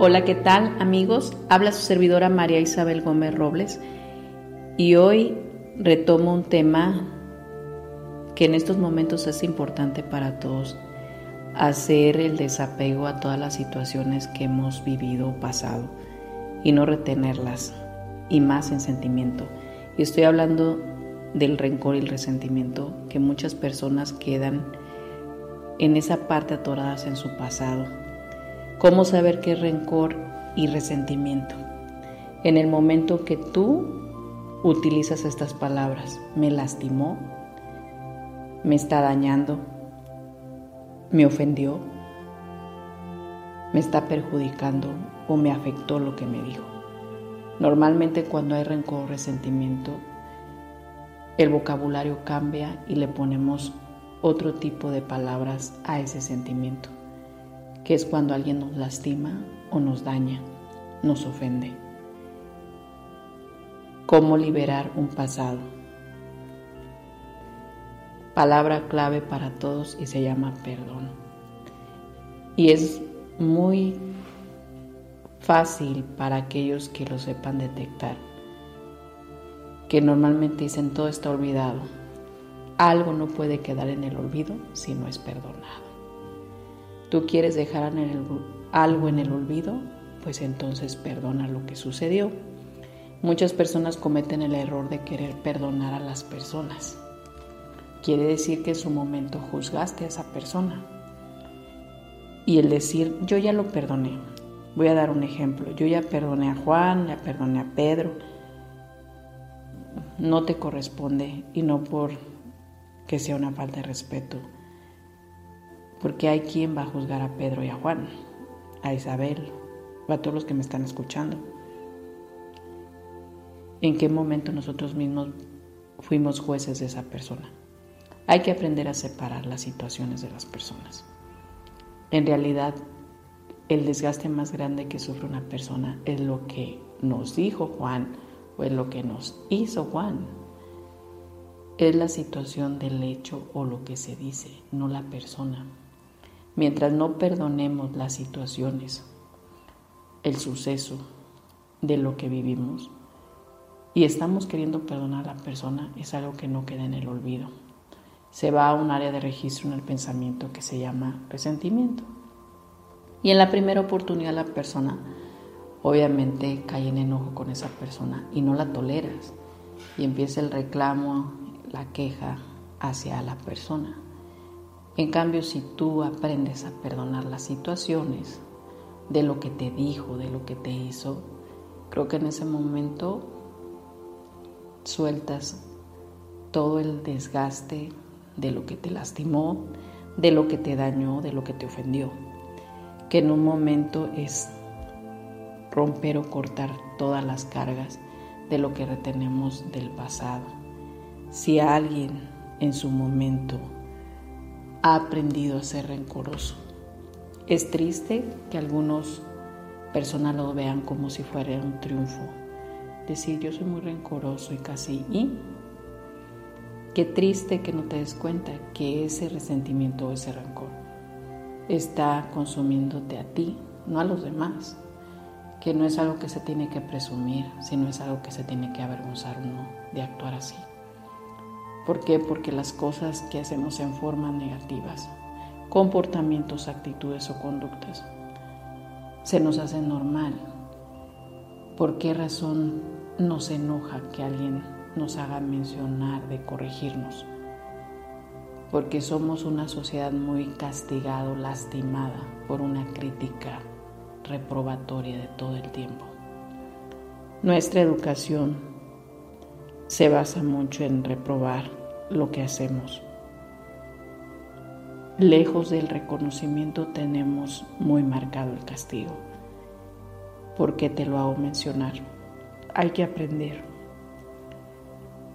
Hola, ¿qué tal amigos? Habla su servidora María Isabel Gómez Robles y hoy retomo un tema que en estos momentos es importante para todos, hacer el desapego a todas las situaciones que hemos vivido o pasado y no retenerlas y más en sentimiento. Y estoy hablando del rencor y el resentimiento que muchas personas quedan en esa parte atoradas en su pasado ¿Cómo saber qué es rencor y resentimiento? En el momento que tú utilizas estas palabras, me lastimó, me está dañando, me ofendió, me está perjudicando o me afectó lo que me dijo. Normalmente cuando hay rencor o resentimiento, el vocabulario cambia y le ponemos otro tipo de palabras a ese sentimiento que es cuando alguien nos lastima o nos daña, nos ofende. ¿Cómo liberar un pasado? Palabra clave para todos y se llama perdón. Y es muy fácil para aquellos que lo sepan detectar, que normalmente dicen todo está olvidado. Algo no puede quedar en el olvido si no es perdonado tú quieres dejar algo en el olvido, pues entonces perdona lo que sucedió. Muchas personas cometen el error de querer perdonar a las personas. Quiere decir que en su momento juzgaste a esa persona. Y el decir, yo ya lo perdoné. Voy a dar un ejemplo. Yo ya perdoné a Juan, ya perdoné a Pedro. No te corresponde y no por que sea una falta de respeto porque hay quien va a juzgar a Pedro y a Juan, a Isabel, a todos los que me están escuchando. ¿En qué momento nosotros mismos fuimos jueces de esa persona? Hay que aprender a separar las situaciones de las personas. En realidad, el desgaste más grande que sufre una persona es lo que nos dijo Juan o es lo que nos hizo Juan. Es la situación del hecho o lo que se dice, no la persona mientras no perdonemos las situaciones, el suceso de lo que vivimos y estamos queriendo perdonar a la persona, es algo que no queda en el olvido. Se va a un área de registro en el pensamiento que se llama resentimiento. Y en la primera oportunidad la persona obviamente cae en enojo con esa persona y no la toleras. Y empieza el reclamo, la queja hacia la persona. En cambio, si tú aprendes a perdonar las situaciones de lo que te dijo, de lo que te hizo, creo que en ese momento sueltas todo el desgaste de lo que te lastimó, de lo que te dañó, de lo que te ofendió. Que en un momento es romper o cortar todas las cargas de lo que retenemos del pasado. Si alguien en su momento ha aprendido a ser rencoroso. Es triste que algunos personas lo vean como si fuera un triunfo. Decir yo soy muy rencoroso y casi y qué triste que no te des cuenta que ese resentimiento o ese rencor está consumiéndote a ti, no a los demás. Que no es algo que se tiene que presumir, sino es algo que se tiene que avergonzar uno de actuar así. ¿Por qué? Porque las cosas que hacemos en formas negativas, comportamientos, actitudes o conductas, se nos hacen normal. ¿Por qué razón nos enoja que alguien nos haga mencionar de corregirnos? Porque somos una sociedad muy castigada, lastimada por una crítica reprobatoria de todo el tiempo. Nuestra educación se basa mucho en reprobar lo que hacemos. Lejos del reconocimiento tenemos muy marcado el castigo. ¿Por qué te lo hago mencionar? Hay que aprender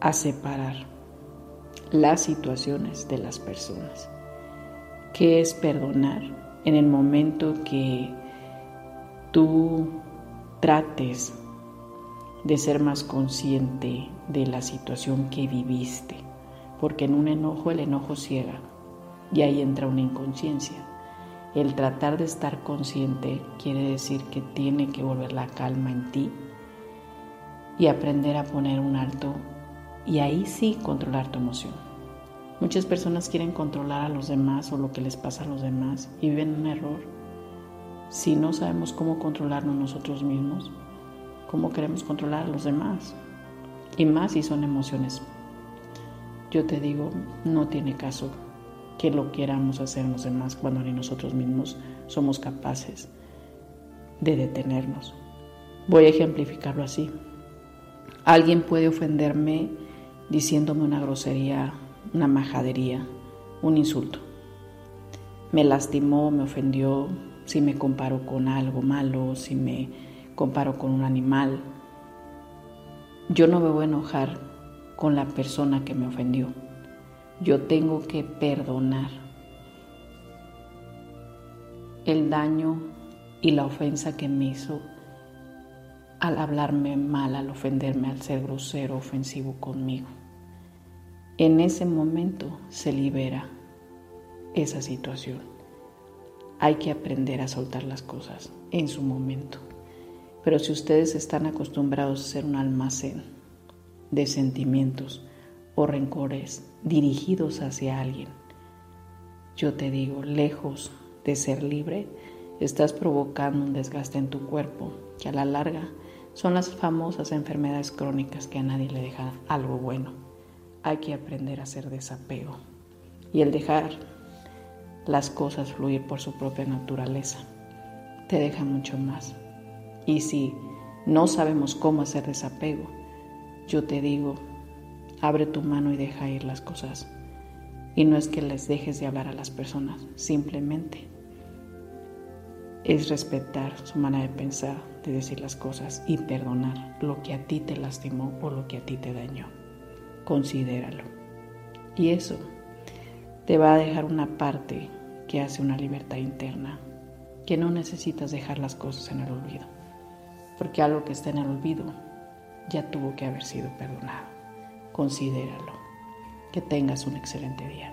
a separar las situaciones de las personas. ¿Qué es perdonar? En el momento que tú trates de ser más consciente de la situación que viviste, porque en un enojo el enojo ciega y ahí entra una inconsciencia. El tratar de estar consciente quiere decir que tiene que volver la calma en ti y aprender a poner un alto y ahí sí controlar tu emoción. Muchas personas quieren controlar a los demás o lo que les pasa a los demás y viven un error. Si no sabemos cómo controlarnos nosotros mismos, ¿cómo queremos controlar a los demás? Y más si son emociones. Yo te digo, no tiene caso que lo queramos hacer los demás cuando ni nosotros mismos somos capaces de detenernos. Voy a ejemplificarlo así. Alguien puede ofenderme diciéndome una grosería, una majadería, un insulto. Me lastimó, me ofendió, si me comparo con algo malo, si me comparo con un animal. Yo no me voy a enojar con la persona que me ofendió. Yo tengo que perdonar el daño y la ofensa que me hizo al hablarme mal, al ofenderme, al ser grosero, ofensivo conmigo. En ese momento se libera esa situación. Hay que aprender a soltar las cosas en su momento. Pero si ustedes están acostumbrados a ser un almacén de sentimientos o rencores dirigidos hacia alguien, yo te digo, lejos de ser libre, estás provocando un desgaste en tu cuerpo que a la larga son las famosas enfermedades crónicas que a nadie le deja algo bueno. Hay que aprender a hacer desapego y el dejar las cosas fluir por su propia naturaleza te deja mucho más. Y si no sabemos cómo hacer desapego, yo te digo, abre tu mano y deja ir las cosas. Y no es que les dejes de hablar a las personas, simplemente es respetar su manera de pensar, de decir las cosas y perdonar lo que a ti te lastimó o lo que a ti te dañó. Considéralo. Y eso te va a dejar una parte que hace una libertad interna, que no necesitas dejar las cosas en el olvido, porque algo que está en el olvido ya tuvo que haber sido perdonado. Considéralo. Que tengas un excelente día.